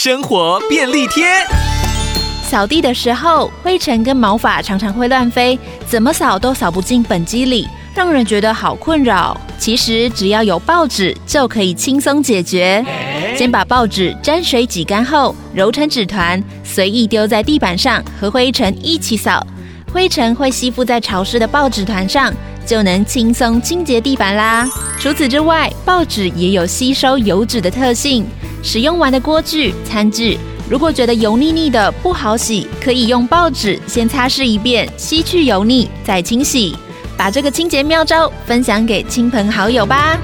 生活便利贴。扫地的时候，灰尘跟毛发常常会乱飞，怎么扫都扫不进本机里，让人觉得好困扰。其实只要有报纸就可以轻松解决。先把报纸沾水挤干后，揉成纸团，随意丢在地板上，和灰尘一起扫。灰尘会吸附在潮湿的报纸团上，就能轻松清洁地板啦。除此之外，报纸也有吸收油脂的特性。使用完的锅具、餐具，如果觉得油腻腻的不好洗，可以用报纸先擦拭一遍，吸去油腻，再清洗。把这个清洁妙招分享给亲朋好友吧。